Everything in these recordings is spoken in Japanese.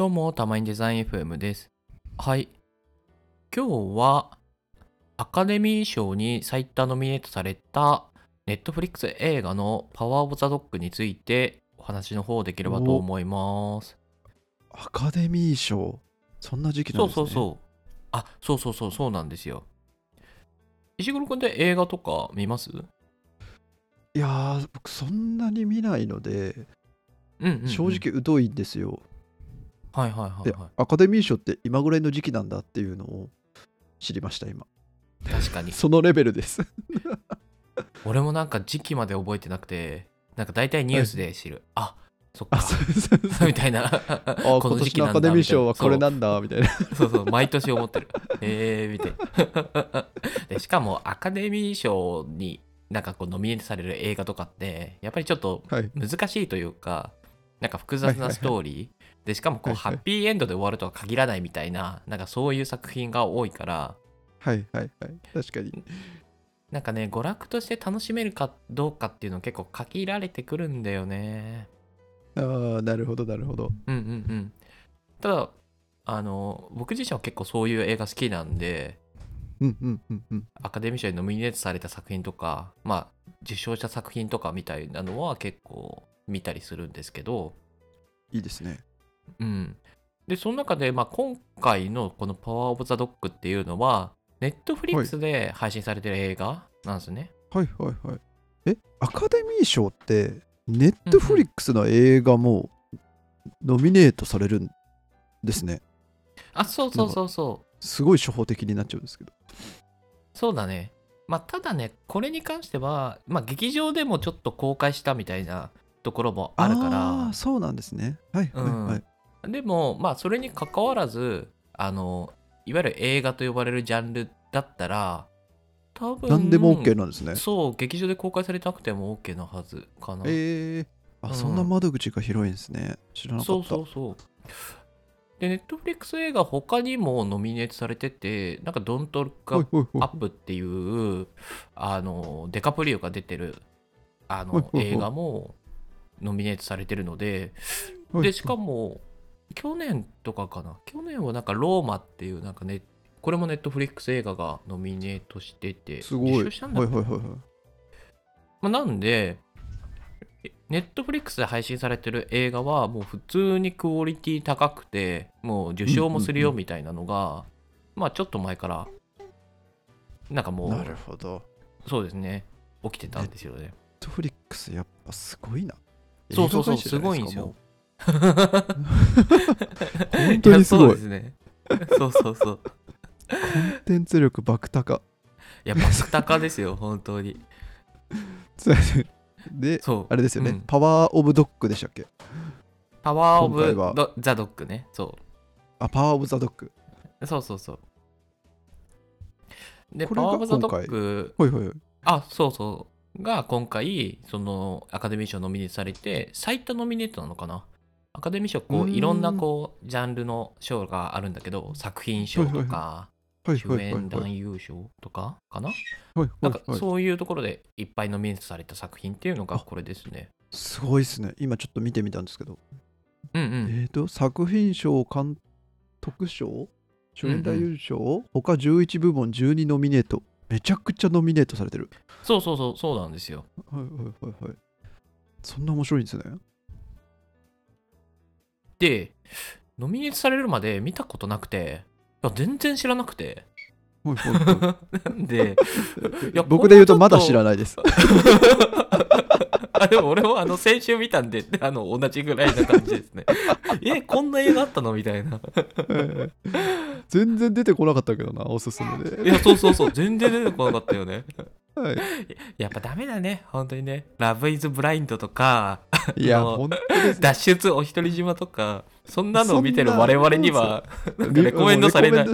どうも、たまにデザイン FM です。はい。今日は、アカデミー賞に最多ノミネートされた、ネットフリックス映画のパワーオブザドッグについてお話の方できればと思います。アカデミー賞そんな時期なんですねそうそうそう。あ、そうそうそう、そうなんですよ。石黒くんって映画とか見ます？うんいやー僕そんなに見ないので、うん、うん。正。直疎いんですよはいはいはいではアカデミー賞って今ぐらいの時期なんだっていうのを知りました今い。確かに。そのレベルです 俺もなんか時期まで覚えてなくて、なんか大体ニュースで知る。あ、そっかあ。そうそうそうみたいな。あ こ今年のの時期なんだアカデミー賞はこれなんだみたいなそうそうそう、毎年思ってる。えー、みたいな。でしかも、アカデミー賞になんかこうノミネートされる映画とかって、やっぱりちょっとはい難しいというか、なんか複雑なストーリー、で、しかもこう、はいはい。ハッピーエンドで終わるとは限らないみたいな、なんかそういう作品が多いから、はいはいはい。確かに。なんかね、娯楽として楽しめるかどうかっていうの結構限られてくるんだよね。ああなるほどなるほど。うんうんうん。ただ、あの、僕自身は結構そういう映画好きなんで、うんうんうんうん。アカデミー賞にノミネートされた作品とか、まあ、受賞した作品とかみたいなのは結構見たりするんですけど、いいですねうん。で、その中で、まあ、今回のこのパワーオブザドッグっていうのは、ネットフリックスで配信されてる映画なんですね。はいはいはいえアカデミー賞ってネットフリックスの映画もノミネートされるんですねあ、そうそうそうそう。すごい初歩的になっちゃうんですけどそうだね。まあ、ただね、これに関しては、まあ、劇場でもちょっと公開したみたいなところもあるかあらー、そうなんですねはいはいはい、でも、まあ、それに関わらず、あの、いわゆる映画と呼ばれるジャンルだったら、多分何でも OK なんですね。そう、劇場で公開されなくても OK なはずかな。えー、あ、うん。そんな窓口が広いんですね。知らなかった。そうそうそう。で、ネットフリックス映画他にもノミネートされてて、なんか、ドントルックアほいほいほい。アップっていう、あの、デカプリオが出てる、あの、ほいほいほい。映画もノミネートされてるので、はい。で、しかも、去年とかかな？去年はなんか、ローマっていう、なんかね、これもネットフリックス映画がノミネートしてて、すごい。受賞したんだっけ？はいはいはいはい。まあ、なんで、ネットフリックスで配信されてる映画はもう普通にクオリティ高くて、もう受賞もするよみたいなのが、まあちょっと前から、なんかもなるう、ほど。そうですね、起きてたんですよね。ネットフリックスやっぱすごいな。そうそうそう、すごいんですよ。本当にすごいやそうですね。そうそうそう。コンテンツ力爆高いや、バク高ですよ、本当に。でそう。あれですよね、うんパワーオブドッグでしたっけ？パワーオブザ・ドッグね。そあパワーオブザドッグう。そうそうそう。で、これがパワーオブザ・ドッグはいはいはいあ、そうそう。が今回、そのアカデミー賞ノミネートされて、最多ノミネートなのかな？アカデミー賞、こう、うーん。いろんなこう、ジャンルの賞があるんだけど、作品賞とか、主演はい。男優賞とかかな？はいなんかそういうところでいっぱいノミネートされた作品っていうのがこれですね。すごいですね。今ちょっと見てみたんですけど、うんうん。えっ、と作品賞監督賞主演男優賞、他11部門12ノミネート。めちゃくちゃノミネートされてる。そうそうそう、そうなんですよ。はいはいはいはい。そんな面白いんですねで、ノミネートされるまで見たことなくて、いや全然知らなくて。はいはいはなんで、いや 僕で言うとまだ知らないです あでも俺もあの先週見たんであの同じぐらいな感じですね。えこんな映画あったのみたいな。全然出てこなかったけどなおすすめでいやそうそうそう全然出てこなかったよね。はい。やっぱダメだね。本当にね。ラブイズブラインドとかいや本当ですね。脱出お一人島とかそんなのを見てる我々にはレコメンドされない。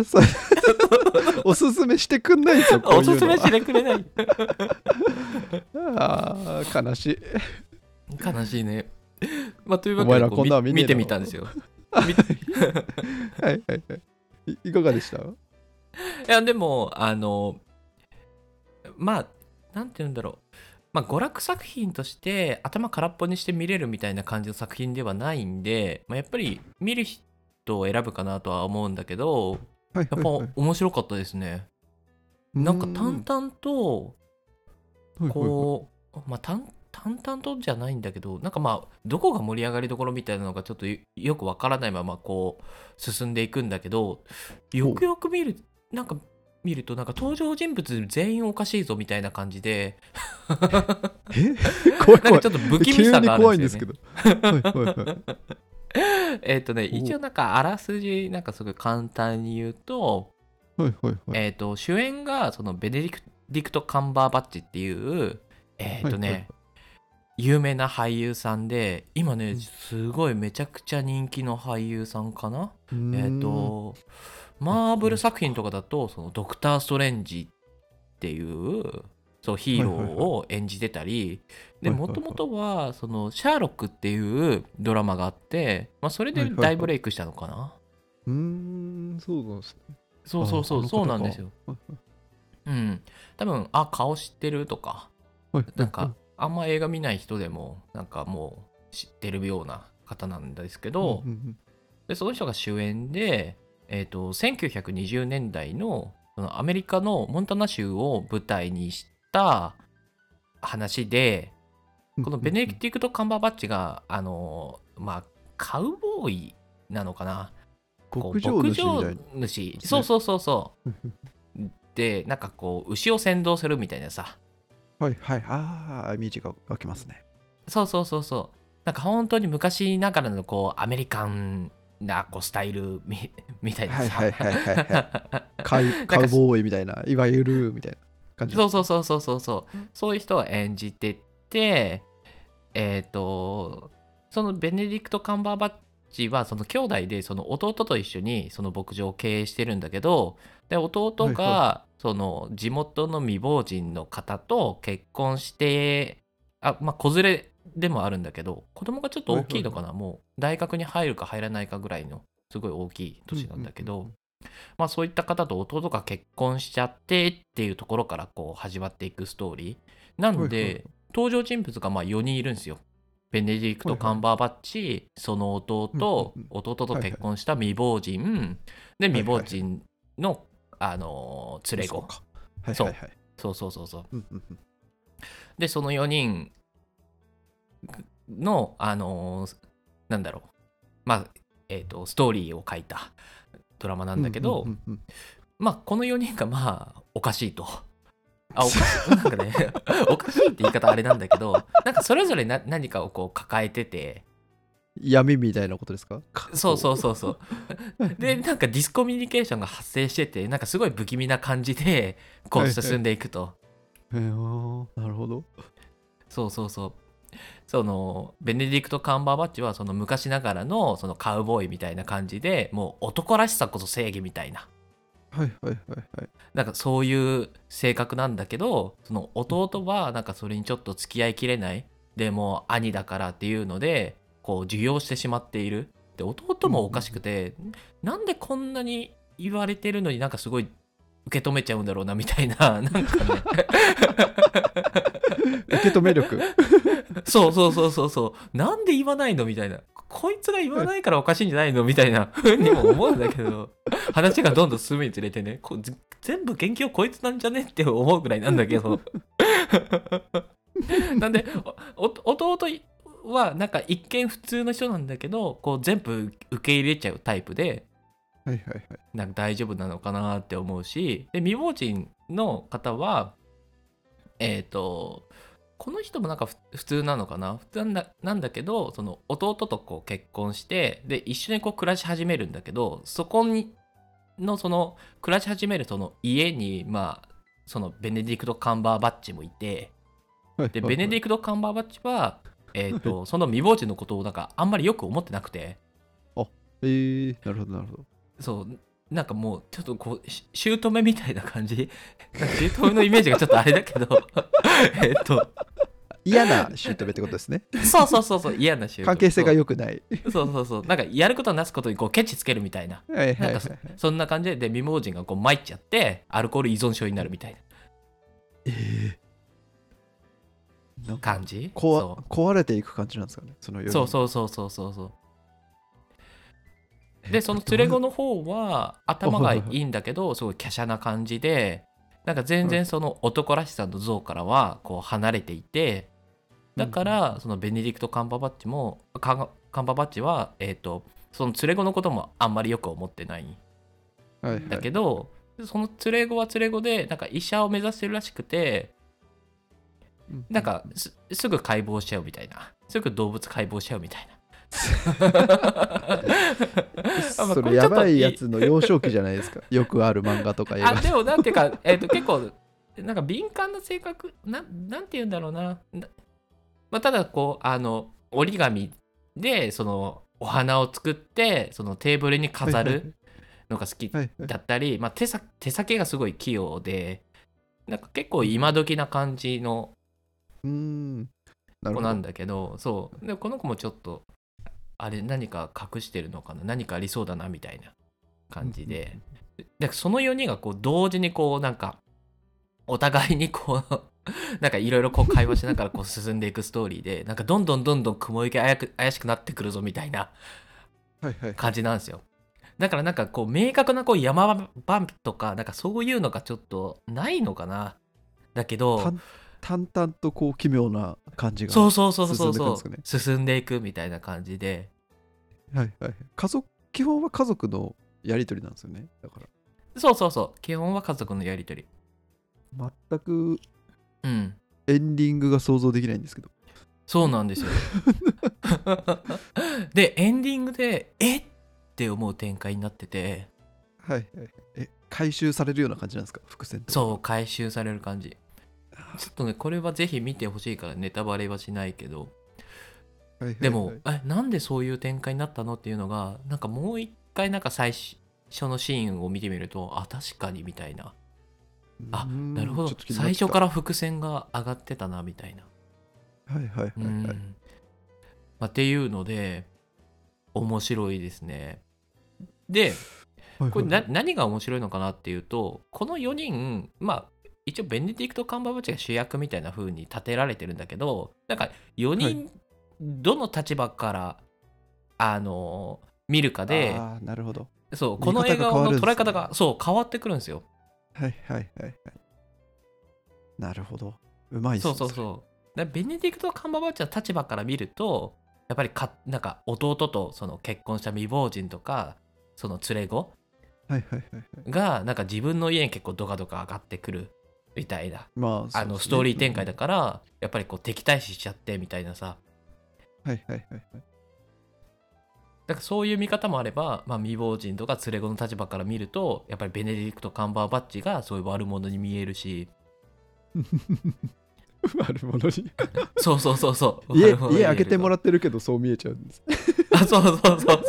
おすすめしてくんないんですよこういうのおすすめしてくれない。あー悲しい。悲しいね。まあというわけでこ見見見てみたんですよ。見 はいはいはいいいかがでした？いや、でも、あの、まあ、なんて言うんだろう。まあ、娯楽作品として頭空っぽにして見れるみたいな感じの作品ではないんで、まあ、やっぱり見る人トを選ぶかなとは思うんだけどはいやっぱ面白かったですね。なんか淡々と々こう、まあ淡淡々とじゃないんだけどなんかまあどこが盛り上がりどころみたいなのがちょっとよよくわからないままこう進んでいくんだけどよくよく見るなんか見るとなんか登場人物全員おかしいぞみたいな感じで。え？怖い怖い。なんかちょっと不気味さがあるんですよ、ね。急に怖いんですけど。はいはいはい。えっとねお一応なんかあらすじなんかすごい簡単に言うと,、はいはい。はいえっと主演がそのベネディクディクト・カンバーバッチっていうえっとね、はいはい有名な俳優さんで今ねうん。すごいめちゃくちゃ人気の俳優さんかな？えっ、とマーブル作品とかだとそのドクター・ストレンジっていうそうヒーローを演じてたりではいはいはい。もともとはそのシャーロックっていうドラマがあって、まあ、それで大ブレイクしたのかな、うーんそうなんですね。そうそうそうあそうなんですよ。はいうん。多分あ顔知ってるとか。はいはい。なんかあんま映画見ない人でもなんかもう知ってるような方なんですけど、でその人が主演で、えー、と1920年代のそのアメリカのモンタナ州を舞台にした話でうんこのベネディクト・カンバーバッチがあのまあカウボーイなのかな。牧場主。主そうそうそうそう。でなんかこう牛を先導するみたいなさはいはいああイメージが湧きますね。そうそうそうそう。なんか本当に昔ながらのこうアメリカンなこうスタイルみ みたいなさ、はいはいはいはい カウかカウボーイみたいないわゆるみたいな感じ。そうそうそうそうそうそう。そういう人を演じててえっ、とそのベネディクト・カンバーバッチはその兄弟でその弟と一緒にその牧場を経営してるんだけどで弟はいがその地元の未亡人の方と結婚してあまあ子連れでもあるんだけど子供がちょっと大きいのかな、もう大学に入るか入らないかぐらいのすごい大きい年なんだけど、まあそういった方と弟が結婚しちゃってっていうところからこう始まっていくストーリー。なんで、登場人物がまあ4人いるんですよベネディクト・はいはい。カンバーバッチ、その弟、うんうんうん。弟と結婚した未亡人、でいはい。未亡人の、あのー連れ子。そうか。はいそうはいはい。そう。そうそうそうう。んうんうん。でその4人のあのーなんだろう。まあえっ、とストーリーを書いたドラマなんだけど、うんうんうんまあこの4人がまあおかしいと。あおかしい。なんかね おかしいって言い方あれなんだけどなんかそれぞれな何かをこう抱えてて。闇みたいなことですか？そうそうそうそう。でなんかディスコミュニケーションが発生しててなんかすごい不気味な感じでこはいうはい進んでいくと、へー。なるほど。そうそうそう。そのベネディクト・カンバーバッチはその昔ながらのそのカウボーイみたいな感じでもう男らしさこそ正義みたいな。はいはいはいはいなんかそういう性格なんだけどその弟はなんかそれにちょっと付き合いきれない。でもう兄だからっていうのでこう受容してしまっている。で弟もおかしくて、なんでこんなに言われてるのになんかすごい受け止めちゃうんだろうなみたいな なんかね。受け止め力。そうそうそうそうそう。なんで言わないのみたいな。こいつが言わないからおかしいんじゃないのみたいなふうにも思うんだけど。話がどんどん進むにつれてね。こぜ全部元気をこいつなんじゃねって思うぐらいなんだけど。なんで弟はなんか一見普通の人なんだけどこう全部受け入れちゃうタイプではいはいはい。なんか大丈夫なのかなって思うしで未亡人の方はえっ、とこの人もなんかふ普通なのかな？普通なんだなんだけどその弟とこう結婚してで一緒にこう暮らし始めるんだけどそこにのその暮らし始めるその家にまあそのベネディクト・カンバーバッチもいてはいでベネディクト・カンバーバッチは、えー、と その未亡人のことをなんかあんまりよく思ってなくて。えー、なるほどなるほどそうなんかもうちょっとこうし姑みたいな感じ？姑のイメージがちょっとあれだけど。えっと。嫌な姑ってことですね。そうそうそうそう嫌な姑 関係性が良くない。そうそうそう。なんかやることなすことにこうケチつけるみたいな。そんな感じでで未亡人がこう参っちゃってアルコール依存症になるみたいな。えー、なんか感じ？壊れていく感じなんですかね？そのそうそうそうそうそうそうでその連れ子の方は頭がいはいんだけどすごい華奢な感じでなんか全然その男らしさの像からはこう離れていてだからそのベネディクト・カンバーバッチもカンカンバーバッチはえっ、とその連れ子のこともあんまりよく思ってない。んはいはい。だけど、その連れ子は連れ子でなんか医者を目指してるらしくてうん。なんかすすぐ解剖しちゃうみたいな。すぐ動物解剖しちゃうみたいな そこれやばいやつの幼少期じゃないですか。よくある漫画とか映画あでもなんていうか、えー、と結構なんか敏感な性格？なんなんて言うんだろうな。なまあ、ただこうあの折り紙でそのお花を作ってそのテーブルに飾るのが好きだったり、まあ、手さ手先がすごい器用でなんか結構今時な感じの子なんだけどそう。でこの子もちょっとあれ何か隠してるのかな？何かありそうだなみたいな感じで。でその4人がこう同時にこうなんかお互いにこう なんかいろいろこう会話しながらこう進んでいくストーリーで なんかどんどんどんどん雲行き怪く怪しくなってくるぞみたいな感じなんですよ。だからなんかこう明確なこう山場とかなんかそういうのがちょっとないのかな？だけど淡淡々とこう奇妙な感じがそうそうそうそうそう。進んね。進んでいくみたいな感じで。はいはい家族基本は家族のやり取りなんですよね。だから。そうそうそう。基本は家族のやり取り。全くうん。エンディングが想像できないんですけど。そうなんですよ。でエンディングでえっ？て思う展開になってて。はいはいはい。え回収されるような感じなんですか？伏線そう回収される感じちょっとねこれはぜひ見てほしいからネタバレはしないけど。はいはいはい。でも、えなんでそういう展開になったのっていうのがなんかもう一回なんか最初のシーンを見てみるとあ確かにみたいな。あなるほど。最初から伏線が上がってたなみたいな。はいはいはいうん。はいまあ、っていうので面白いですね。ではいこれな何が面白いのかなっていうとこの4人まあ一応ベネディクト・カンバーバッチが主役みたいな風に立てられてるんだけどなんか4人どの立場から、あの見るかでなるほど。そうこの映画の捉え方がそう変わってくるんですよ。はいはいはいはい。なるほど。うまいっすねそうそうそう。でベネディクト・カンバーバッチの立場から見るとやっぱりかなんか弟とその結婚した未亡人とかその連れ子はいはいはいはい。がなんか自分の家に結構ドカドカ上がってくるみたいな。まああのストーリー展開だかからやっぱりこう敵対視しちゃってみたいなさ。はいはいはいはい。だからそういう見方もあれば、まあ、未亡人とか連れ子の立場から見るとやっぱりベネディクト・カンバーバッチがそういう悪者に見えるし 悪者に。そうそうそうそう。家家開けてもらってるけどそう見えちゃうんです。あそうそうそうそう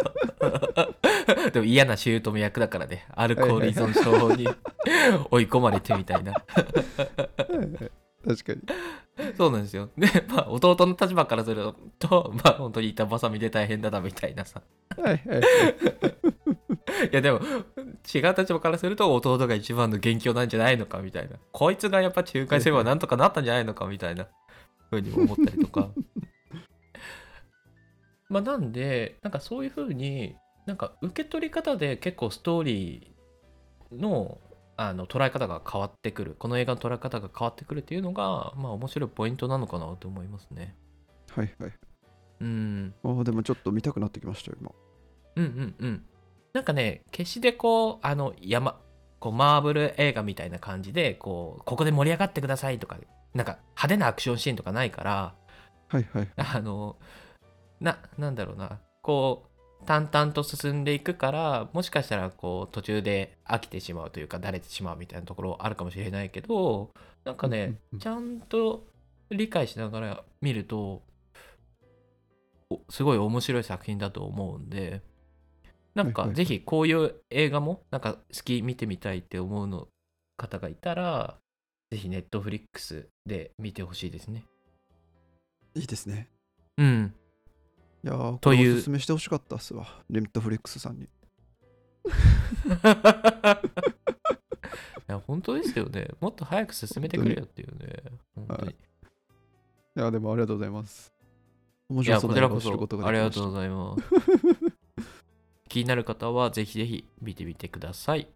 でも嫌な姑役だからね。アルコール依存症に追い込まれてみたいな。確かに。そうなんですよ。でまあ弟の立場からするとまあ本当に板挟みで大変だなみたいなさ。はいはいはい。いやでも違う立場からすると弟が一番の元凶なんじゃないのかみたいな。こいつがやっぱ仲介すればなんとかなったんじゃないのかみたいな。ふうに思ったりとか。まあなんでなんかそういうふうになんか受け取り方で結構ストーリーのあの捉え方が変わってくる。この映画の捉え方が変わってくるっていうのがまあ面白いポイントなのかなと思いますね。はいはい。うん。あーでもちょっと見たくなってきましたよ今。うんうんうん。なんかね、決してこう、あの、山、こう、マーブル映画みたいな感じで、こう、ここで盛り上がってくださいとか、なんか派手なアクションシーンとかないから、はいはい。あの、な、なんだろうな、こう、淡々と進んでいくから、もしかしたら、こう、途中で飽きてしまうというか、だれてしまうみたいなところあるかもしれないけど、なんかねちゃんと理解しながら見ると、おすごい面白い作品だと思うんで、なんかぜひこういう映画もなんか好き見てみたいって思うの方がいたら、ぜひネットフリックスで見てほしいですね。いいですねうん。いやーというおすすめしてほしかったっすわレッドフリックスさんに いや本当ですよね。もっと早く進めてくれよっていうね。本当に。はいいやでもありがとうございます面いや、白そうなことがありできましたがとうございます。気になる方はぜひぜひ見てみてください。